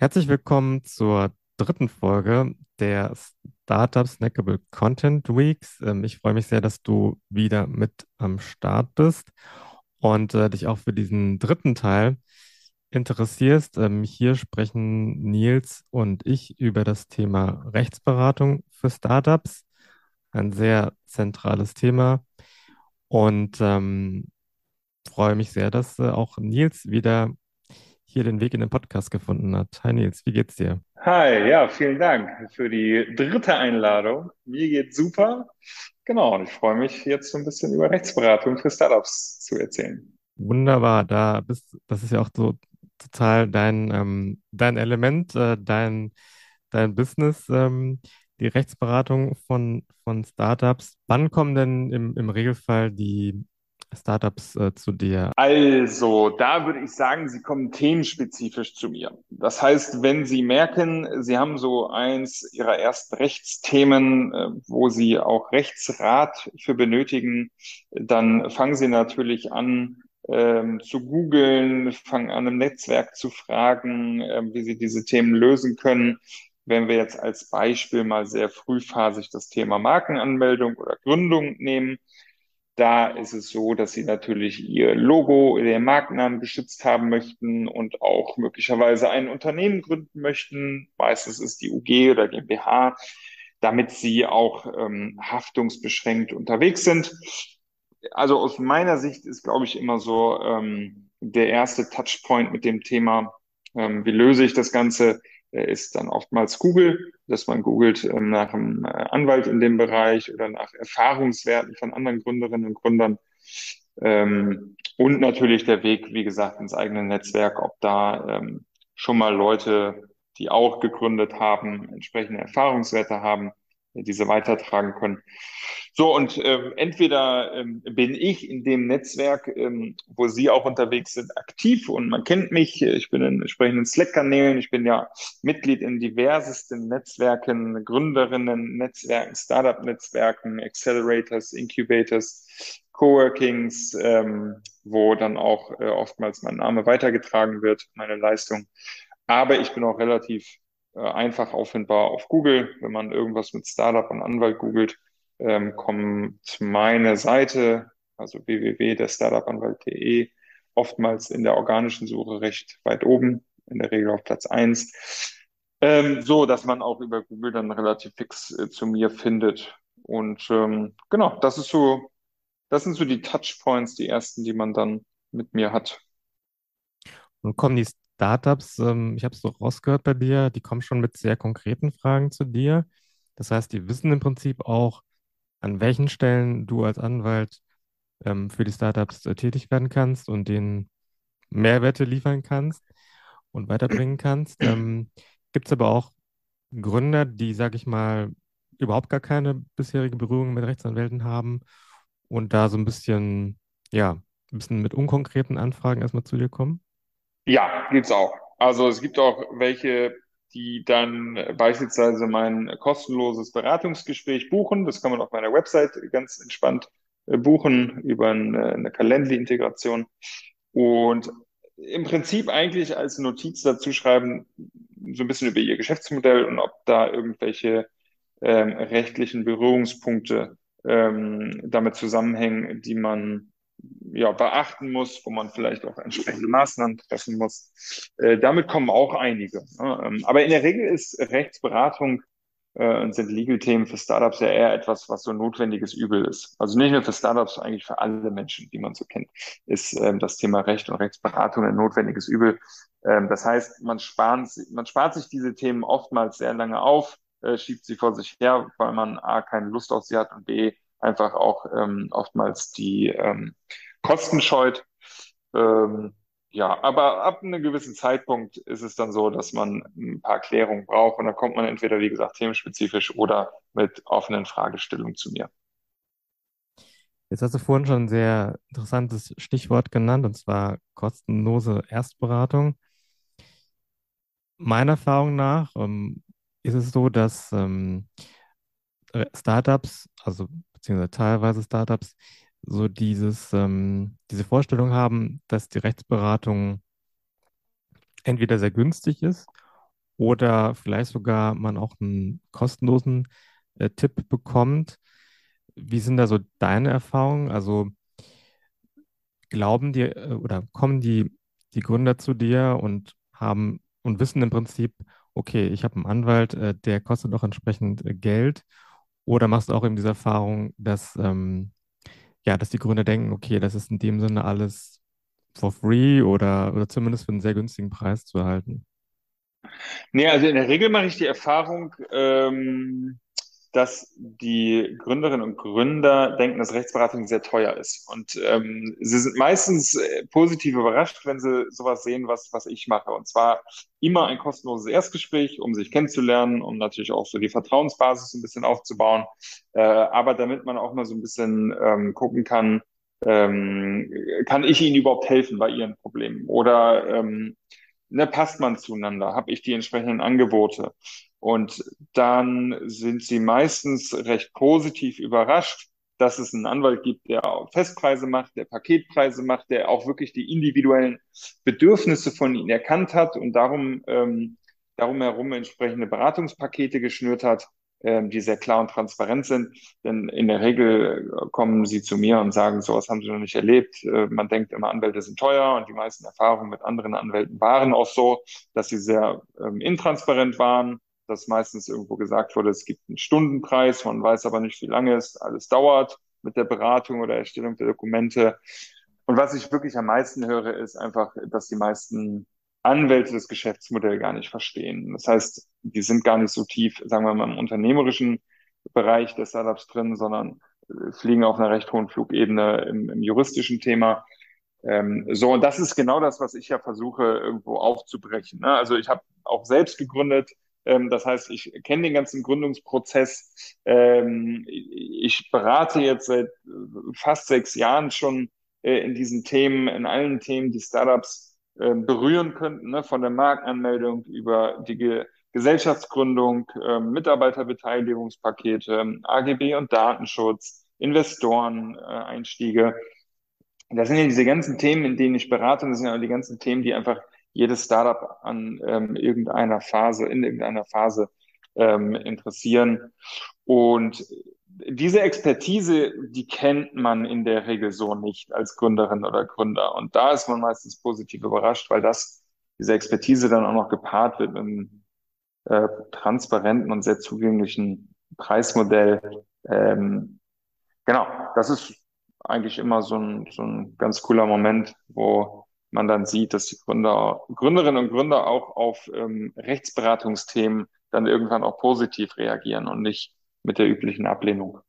Herzlich willkommen zur dritten Folge der Startup Snackable Content Weeks. Ähm, ich freue mich sehr, dass du wieder mit am Start bist und äh, dich auch für diesen dritten Teil interessierst. Ähm, hier sprechen Nils und ich über das Thema Rechtsberatung für Startups. Ein sehr zentrales Thema. Und ähm, freue mich sehr, dass äh, auch Nils wieder hier den Weg in den Podcast gefunden hat. Hi Nils, wie geht's dir? Hi, ja, vielen Dank für die dritte Einladung. Mir geht's super. Genau, und ich freue mich jetzt so ein bisschen über Rechtsberatung für Startups zu erzählen. Wunderbar, da bist, das ist ja auch so total dein, ähm, dein Element, äh, dein, dein Business, ähm, die Rechtsberatung von, von Startups. Wann kommen denn im, im Regelfall die Startups äh, zu dir? Also, da würde ich sagen, Sie kommen themenspezifisch zu mir. Das heißt, wenn Sie merken, Sie haben so eins Ihrer ersten Rechtsthemen, äh, wo Sie auch Rechtsrat für benötigen, dann fangen Sie natürlich an, ähm, zu googeln, fangen an, im Netzwerk zu fragen, äh, wie Sie diese Themen lösen können. Wenn wir jetzt als Beispiel mal sehr frühphasig das Thema Markenanmeldung oder Gründung nehmen, da ist es so, dass sie natürlich ihr Logo, ihren Markennamen geschützt haben möchten und auch möglicherweise ein Unternehmen gründen möchten. Meistens ist die UG oder GmbH, damit sie auch ähm, haftungsbeschränkt unterwegs sind. Also aus meiner Sicht ist, glaube ich, immer so ähm, der erste Touchpoint mit dem Thema, ähm, wie löse ich das Ganze, ist dann oftmals Google, dass man googelt ähm, nach einem äh, Anwalt in dem Bereich oder nach Erfahrungswerten von anderen Gründerinnen und Gründern. Ähm, und natürlich der Weg, wie gesagt, ins eigene Netzwerk, ob da ähm, schon mal Leute, die auch gegründet haben, entsprechende Erfahrungswerte haben, diese weitertragen können. So, und ähm, entweder ähm, bin ich in dem Netzwerk, ähm, wo Sie auch unterwegs sind, aktiv und man kennt mich. Ich bin in entsprechenden Slack-Kanälen. Ich bin ja Mitglied in diversesten Netzwerken, Gründerinnen, Netzwerken, Startup-Netzwerken, Accelerators, Incubators, Coworkings, ähm, wo dann auch äh, oftmals mein Name weitergetragen wird, meine Leistung. Aber ich bin auch relativ äh, einfach auffindbar auf Google. Wenn man irgendwas mit Startup und Anwalt googelt, ähm, kommt meine Seite, also www.derstartupanwalt.de, oftmals in der organischen Suche recht weit oben, in der Regel auf Platz eins, ähm, so dass man auch über Google dann relativ fix äh, zu mir findet. Und ähm, genau, das ist so, das sind so die Touchpoints, die ersten, die man dann mit mir hat. Und kommen die Startups, ähm, ich habe es so rausgehört bei dir, die kommen schon mit sehr konkreten Fragen zu dir. Das heißt, die wissen im Prinzip auch, an welchen Stellen du als Anwalt ähm, für die Startups äh, tätig werden kannst und denen Mehrwerte liefern kannst und weiterbringen kannst. Ähm, Gibt es aber auch Gründer, die, sage ich mal, überhaupt gar keine bisherige Berührung mit Rechtsanwälten haben und da so ein bisschen, ja, ein bisschen mit unkonkreten Anfragen erstmal zu dir kommen? Ja, gibt's auch. Also es gibt auch welche, die dann beispielsweise mein kostenloses Beratungsgespräch buchen. Das kann man auf meiner Website ganz entspannt äh, buchen über eine, eine Calendly-Integration. Und im Prinzip eigentlich als Notiz dazu schreiben, so ein bisschen über ihr Geschäftsmodell und ob da irgendwelche ähm, rechtlichen Berührungspunkte ähm, damit zusammenhängen, die man ja, beachten muss, wo man vielleicht auch entsprechende Maßnahmen treffen muss. Äh, damit kommen auch einige. Ne? Ähm, aber in der Regel ist Rechtsberatung äh, und sind Legal-Themen für Startups ja eher etwas, was so notwendiges Übel ist. Also nicht nur für Startups, eigentlich für alle Menschen, die man so kennt, ist ähm, das Thema Recht und Rechtsberatung ein notwendiges Übel. Ähm, das heißt, man spart, man spart sich diese Themen oftmals sehr lange auf, äh, schiebt sie vor sich her, weil man A, keine Lust auf sie hat und B, einfach auch ähm, oftmals die ähm, Kosten scheut. Ähm, ja, aber ab einem gewissen Zeitpunkt ist es dann so, dass man ein paar Klärungen braucht und dann kommt man entweder, wie gesagt, themenspezifisch oder mit offenen Fragestellungen zu mir. Jetzt hast du vorhin schon ein sehr interessantes Stichwort genannt, und zwar kostenlose Erstberatung. Meiner Erfahrung nach ähm, ist es so, dass ähm, Startups, also beziehungsweise teilweise Startups, so dieses, ähm, diese Vorstellung haben, dass die Rechtsberatung entweder sehr günstig ist oder vielleicht sogar man auch einen kostenlosen äh, Tipp bekommt. Wie sind da so deine Erfahrungen? Also glauben die äh, oder kommen die, die Gründer zu dir und haben und wissen im Prinzip, okay, ich habe einen Anwalt, äh, der kostet auch entsprechend äh, Geld. Oder machst du auch eben diese Erfahrung, dass, ähm, ja, dass die Gründer denken, okay, das ist in dem Sinne alles for free oder, oder zumindest für einen sehr günstigen Preis zu erhalten? Nee, also in der Regel mache ich die Erfahrung, ähm, dass die Gründerinnen und Gründer denken, dass Rechtsberatung sehr teuer ist. Und ähm, sie sind meistens äh, positiv überrascht, wenn sie sowas sehen, was, was ich mache. Und zwar immer ein kostenloses Erstgespräch, um sich kennenzulernen, um natürlich auch so die Vertrauensbasis ein bisschen aufzubauen. Äh, aber damit man auch mal so ein bisschen ähm, gucken kann, ähm, kann ich Ihnen überhaupt helfen bei Ihren Problemen? Oder ähm, ne, passt man zueinander? Habe ich die entsprechenden Angebote? Und dann sind sie meistens recht positiv überrascht, dass es einen Anwalt gibt, der Festpreise macht, der Paketpreise macht, der auch wirklich die individuellen Bedürfnisse von ihnen erkannt hat und darum, ähm, darum herum entsprechende Beratungspakete geschnürt hat, ähm, die sehr klar und transparent sind. Denn in der Regel kommen sie zu mir und sagen, sowas haben sie noch nicht erlebt. Äh, man denkt immer, Anwälte sind teuer und die meisten Erfahrungen mit anderen Anwälten waren auch so, dass sie sehr ähm, intransparent waren dass meistens irgendwo gesagt wurde, es gibt einen Stundenpreis, man weiß aber nicht, wie lange es alles dauert mit der Beratung oder Erstellung der Dokumente. Und was ich wirklich am meisten höre, ist einfach, dass die meisten Anwälte das Geschäftsmodell gar nicht verstehen. Das heißt, die sind gar nicht so tief, sagen wir mal, im unternehmerischen Bereich der Startups drin, sondern äh, fliegen auf einer recht hohen Flugebene im, im juristischen Thema. Ähm, so, und das ist genau das, was ich ja versuche, irgendwo aufzubrechen. Ne? Also ich habe auch selbst gegründet, ähm, das heißt, ich kenne den ganzen Gründungsprozess. Ähm, ich berate jetzt seit äh, fast sechs Jahren schon äh, in diesen Themen, in allen Themen, die Startups äh, berühren könnten, ne? von der Markenanmeldung über die Gesellschaftsgründung, Mitarbeiterbeteiligungspakete, AGB und Datenschutz, Investoren-Einstiege. Das sind ja diese ganzen Themen, in denen ich berate. Und das sind ja die ganzen Themen, die einfach jedes Startup an ähm, irgendeiner Phase, in irgendeiner Phase ähm, interessieren. Und diese Expertise, die kennt man in der Regel so nicht als Gründerin oder Gründer. Und da ist man meistens positiv überrascht, weil das, diese Expertise dann auch noch gepaart wird mit einem äh, transparenten und sehr zugänglichen Preismodell. Ähm, genau, das ist eigentlich immer so ein, so ein ganz cooler Moment, wo man dann sieht, dass die Gründer, Gründerinnen und Gründer auch auf ähm, Rechtsberatungsthemen dann irgendwann auch positiv reagieren und nicht mit der üblichen Ablehnung.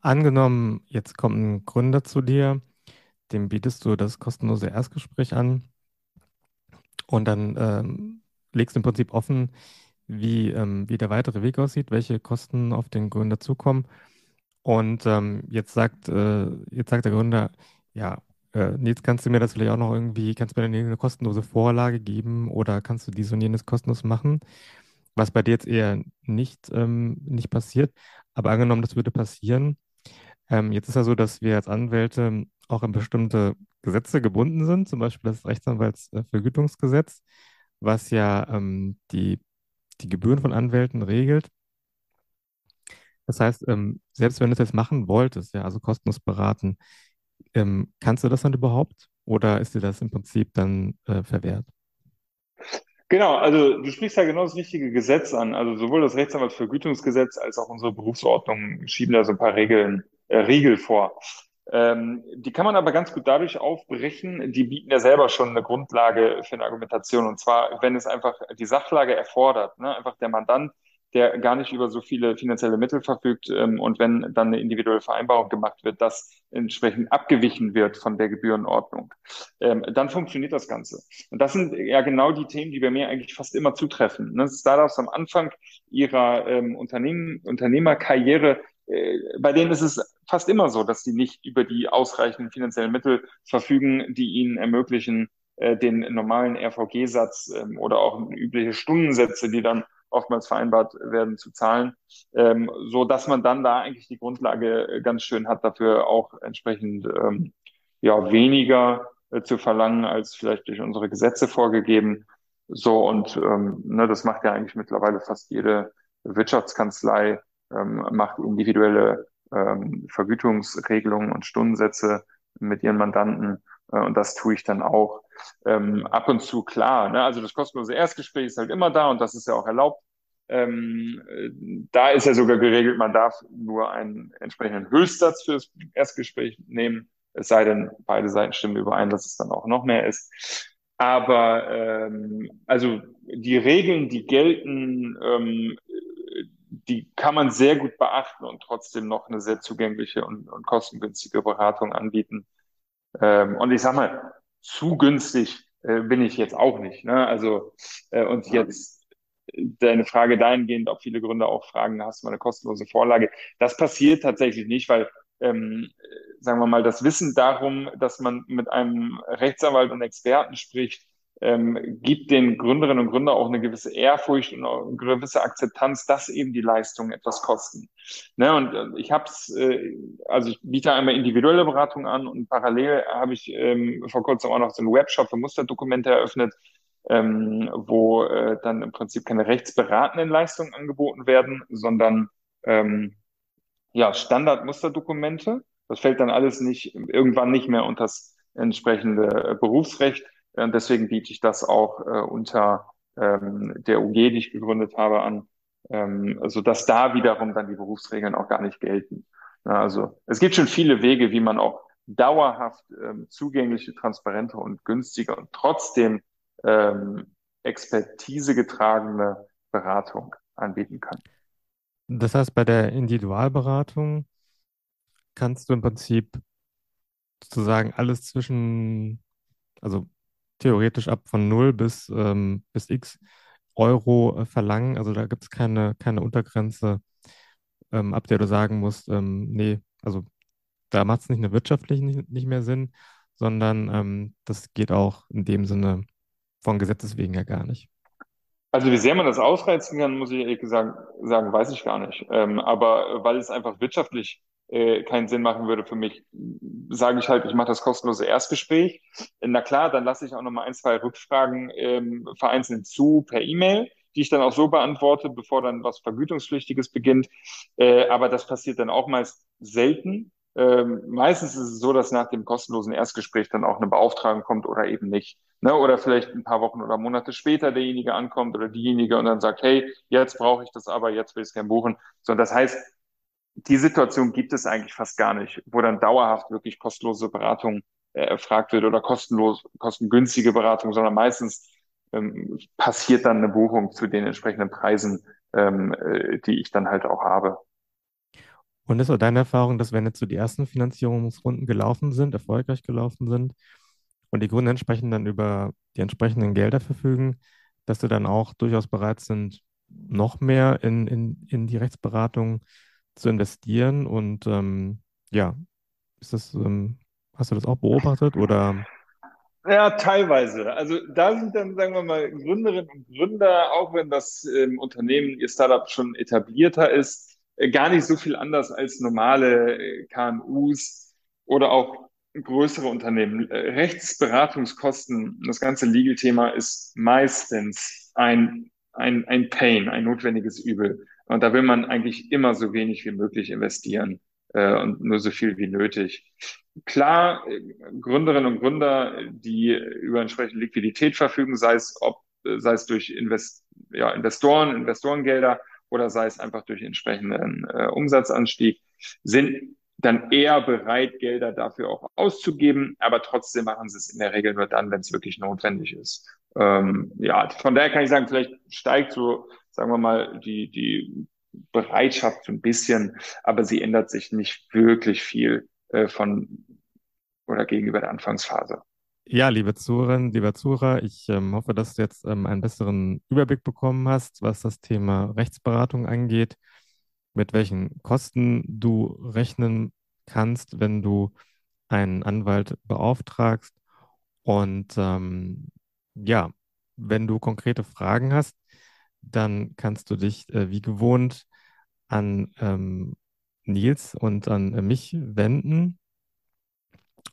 Angenommen, jetzt kommt ein Gründer zu dir, dem bietest du das kostenlose Erstgespräch an und dann ähm, legst du im Prinzip offen, wie, ähm, wie der weitere Weg aussieht, welche Kosten auf den Gründer zukommen. Und ähm, jetzt sagt, äh, jetzt sagt der Gründer, ja, äh, Nils, kannst du mir das vielleicht auch noch irgendwie, kannst du mir eine kostenlose Vorlage geben oder kannst du dies und jenes kostenlos machen? Was bei dir jetzt eher nicht, ähm, nicht passiert. Aber angenommen, das würde passieren. Ähm, jetzt ist ja so, dass wir als Anwälte auch an bestimmte Gesetze gebunden sind, zum Beispiel das Rechtsanwaltsvergütungsgesetz, was ja ähm, die, die Gebühren von Anwälten regelt. Das heißt, ähm, selbst wenn du es jetzt machen wolltest, ja, also kostenlos beraten, ähm, kannst du das dann überhaupt oder ist dir das im Prinzip dann äh, verwehrt? Genau, also du sprichst ja genau das richtige Gesetz an. Also sowohl das Rechtsanwaltsvergütungsgesetz als auch unsere Berufsordnung schieben da so ein paar Regeln, äh, Riegel vor. Ähm, die kann man aber ganz gut dadurch aufbrechen. Die bieten ja selber schon eine Grundlage für eine Argumentation. Und zwar, wenn es einfach die Sachlage erfordert, ne? einfach der Mandant der gar nicht über so viele finanzielle Mittel verfügt. Ähm, und wenn dann eine individuelle Vereinbarung gemacht wird, dass entsprechend abgewichen wird von der Gebührenordnung, ähm, dann funktioniert das Ganze. Und das sind ja genau die Themen, die bei mir eigentlich fast immer zutreffen. Ne? Startups am Anfang ihrer ähm, Unternehmen, Unternehmerkarriere äh, bei denen ist es fast immer so, dass sie nicht über die ausreichenden finanziellen Mittel verfügen, die ihnen ermöglichen, äh, den normalen RVG-Satz ähm, oder auch übliche Stundensätze, die dann oftmals vereinbart werden, zu zahlen, ähm, so dass man dann da eigentlich die Grundlage äh, ganz schön hat, dafür auch entsprechend ähm, ja weniger äh, zu verlangen als vielleicht durch unsere Gesetze vorgegeben. So, und ähm, ne, das macht ja eigentlich mittlerweile fast jede Wirtschaftskanzlei, ähm, macht individuelle ähm, Vergütungsregelungen und Stundensätze mit ihren Mandanten. Äh, und das tue ich dann auch ähm, ab und zu klar. Ne? Also das kostenlose Erstgespräch ist halt immer da und das ist ja auch erlaubt. Ähm, äh, da ist ja sogar geregelt, man darf nur einen entsprechenden Höchstsatz für das Erstgespräch nehmen. Es sei denn, beide Seiten stimmen überein, dass es dann auch noch mehr ist. Aber ähm, also die Regeln, die gelten, ähm, die kann man sehr gut beachten und trotzdem noch eine sehr zugängliche und, und kostengünstige Beratung anbieten. Ähm, und ich sag mal, zu günstig äh, bin ich jetzt auch nicht. Ne? Also äh, und jetzt deine Frage dahingehend, ob viele Gründer auch fragen, hast du mal eine kostenlose Vorlage? Das passiert tatsächlich nicht, weil ähm, sagen wir mal, das Wissen darum, dass man mit einem Rechtsanwalt und Experten spricht, ähm, gibt den Gründerinnen und Gründern auch eine gewisse Ehrfurcht und eine gewisse Akzeptanz, dass eben die Leistungen etwas kosten. Ne, und äh, ich habe es, äh, also ich biete einmal individuelle Beratung an und parallel habe ich ähm, vor kurzem auch noch so einen Webshop für Musterdokumente eröffnet, ähm, wo äh, dann im Prinzip keine rechtsberatenden Leistungen angeboten werden, sondern ähm, ja, Standardmusterdokumente. Das fällt dann alles nicht, irgendwann nicht mehr unter das entsprechende Berufsrecht. Und deswegen biete ich das auch äh, unter ähm, der UG, die ich gegründet habe, an, ähm, also dass da wiederum dann die Berufsregeln auch gar nicht gelten. Ja, also es gibt schon viele Wege, wie man auch dauerhaft ähm, zugängliche, transparente und günstige und trotzdem ähm, Expertise getragene Beratung anbieten kann. Das heißt, bei der Individualberatung kannst du im Prinzip sozusagen alles zwischen, also theoretisch ab von 0 bis, ähm, bis x Euro äh, verlangen. Also da gibt es keine, keine Untergrenze, ähm, ab der du sagen musst, ähm, nee, also da macht es nicht nur wirtschaftlich nicht, nicht mehr Sinn, sondern ähm, das geht auch in dem Sinne von Gesetzes wegen ja gar nicht. Also wie sehr man das ausreizen kann, muss ich ehrlich gesagt sagen, weiß ich gar nicht. Ähm, aber weil es einfach wirtschaftlich äh, keinen Sinn machen würde für mich, sage ich halt, ich mache das kostenlose Erstgespräch. Na klar, dann lasse ich auch noch mal ein, zwei Rückfragen ähm, vereinzelt zu per E-Mail, die ich dann auch so beantworte, bevor dann was Vergütungspflichtiges beginnt. Äh, aber das passiert dann auch meist selten. Ähm, meistens ist es so, dass nach dem kostenlosen Erstgespräch dann auch eine Beauftragung kommt oder eben nicht. Ne? Oder vielleicht ein paar Wochen oder Monate später derjenige ankommt oder diejenige und dann sagt, hey, jetzt brauche ich das aber, jetzt will ich es gerne buchen. So, das heißt, die Situation gibt es eigentlich fast gar nicht, wo dann dauerhaft wirklich kostenlose Beratung äh, erfragt wird oder kostenlos, kostengünstige Beratung, sondern meistens ähm, passiert dann eine Buchung zu den entsprechenden Preisen, ähm, äh, die ich dann halt auch habe. Und ist auch deine Erfahrung, dass wenn jetzt so die ersten Finanzierungsrunden gelaufen sind, erfolgreich gelaufen sind und die Gründer entsprechend dann über die entsprechenden Gelder verfügen, dass sie dann auch durchaus bereit sind, noch mehr in, in, in die Rechtsberatung zu investieren. Und ähm, ja, ist das, ähm, hast du das auch beobachtet oder? Ja, teilweise. Also da sind dann, sagen wir mal, Gründerinnen und Gründer, auch wenn das ähm, Unternehmen, ihr Startup schon etablierter ist, äh, gar nicht so viel anders als normale äh, KMUs oder auch größere Unternehmen. Äh, Rechtsberatungskosten, das ganze Legal-Thema ist meistens ein, ein, ein Pain, ein notwendiges Übel. Und da will man eigentlich immer so wenig wie möglich investieren äh, und nur so viel wie nötig. Klar, äh, Gründerinnen und Gründer, die über entsprechende Liquidität verfügen, sei es ob sei es durch Invest, ja, Investoren, Investorengelder oder sei es einfach durch entsprechenden äh, Umsatzanstieg, sind dann eher bereit, Gelder dafür auch auszugeben, aber trotzdem machen sie es in der Regel nur dann, wenn es wirklich notwendig ist. Ähm, ja, von daher kann ich sagen, vielleicht steigt so sagen wir mal, die, die Bereitschaft ein bisschen, aber sie ändert sich nicht wirklich viel äh, von oder gegenüber der Anfangsphase. Ja, liebe Zuhörerinnen, lieber Zuhörer, ich ähm, hoffe, dass du jetzt ähm, einen besseren Überblick bekommen hast, was das Thema Rechtsberatung angeht, mit welchen Kosten du rechnen kannst, wenn du einen Anwalt beauftragst. Und ähm, ja, wenn du konkrete Fragen hast, dann kannst du dich äh, wie gewohnt an ähm, Nils und an äh, mich wenden.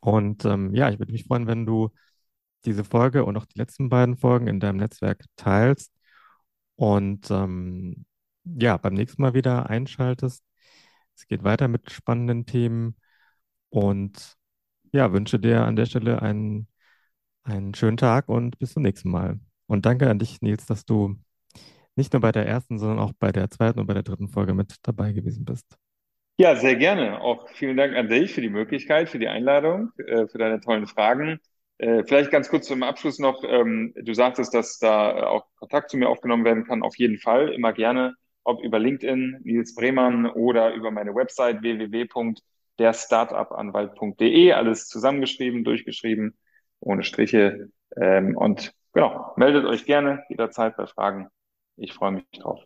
Und ähm, ja, ich würde mich freuen, wenn du diese Folge und auch die letzten beiden Folgen in deinem Netzwerk teilst und ähm, ja, beim nächsten Mal wieder einschaltest. Es geht weiter mit spannenden Themen und ja, wünsche dir an der Stelle einen, einen schönen Tag und bis zum nächsten Mal. Und danke an dich, Nils, dass du nicht nur bei der ersten, sondern auch bei der zweiten und bei der dritten Folge mit dabei gewesen bist. Ja, sehr gerne. Auch vielen Dank an dich für die Möglichkeit, für die Einladung, äh, für deine tollen Fragen. Äh, vielleicht ganz kurz zum Abschluss noch. Ähm, du sagtest, dass da auch Kontakt zu mir aufgenommen werden kann. Auf jeden Fall, immer gerne, ob über LinkedIn, Nils Bremann oder über meine Website www.derstartupanwalt.de. Alles zusammengeschrieben, durchgeschrieben, ohne Striche. Ähm, und genau, meldet euch gerne jederzeit bei Fragen. Ich freue mich drauf.